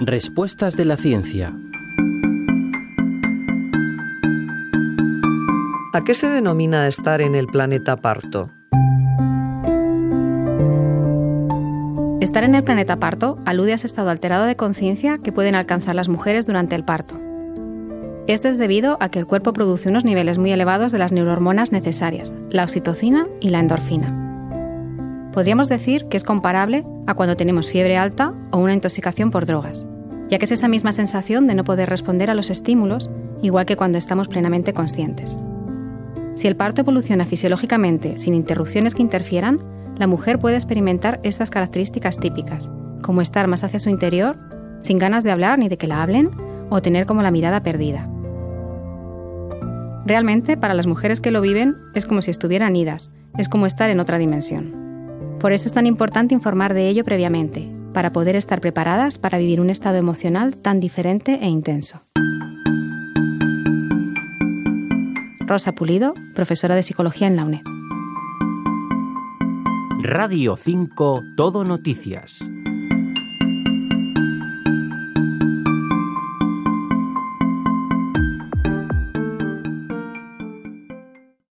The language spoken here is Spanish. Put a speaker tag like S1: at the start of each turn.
S1: Respuestas de la ciencia.
S2: ¿A qué se denomina estar en el planeta parto?
S3: Estar en el planeta parto alude a ese estado alterado de conciencia que pueden alcanzar las mujeres durante el parto. Esto es debido a que el cuerpo produce unos niveles muy elevados de las neurohormonas necesarias, la oxitocina y la endorfina. Podríamos decir que es comparable a cuando tenemos fiebre alta o una intoxicación por drogas, ya que es esa misma sensación de no poder responder a los estímulos, igual que cuando estamos plenamente conscientes. Si el parto evoluciona fisiológicamente sin interrupciones que interfieran, la mujer puede experimentar estas características típicas, como estar más hacia su interior, sin ganas de hablar ni de que la hablen, o tener como la mirada perdida. Realmente, para las mujeres que lo viven, es como si estuvieran idas, es como estar en otra dimensión. Por eso es tan importante informar de ello previamente, para poder estar preparadas para vivir un estado emocional tan diferente e intenso. Rosa Pulido, profesora de Psicología en la UNED.
S1: Radio 5 Todo Noticias.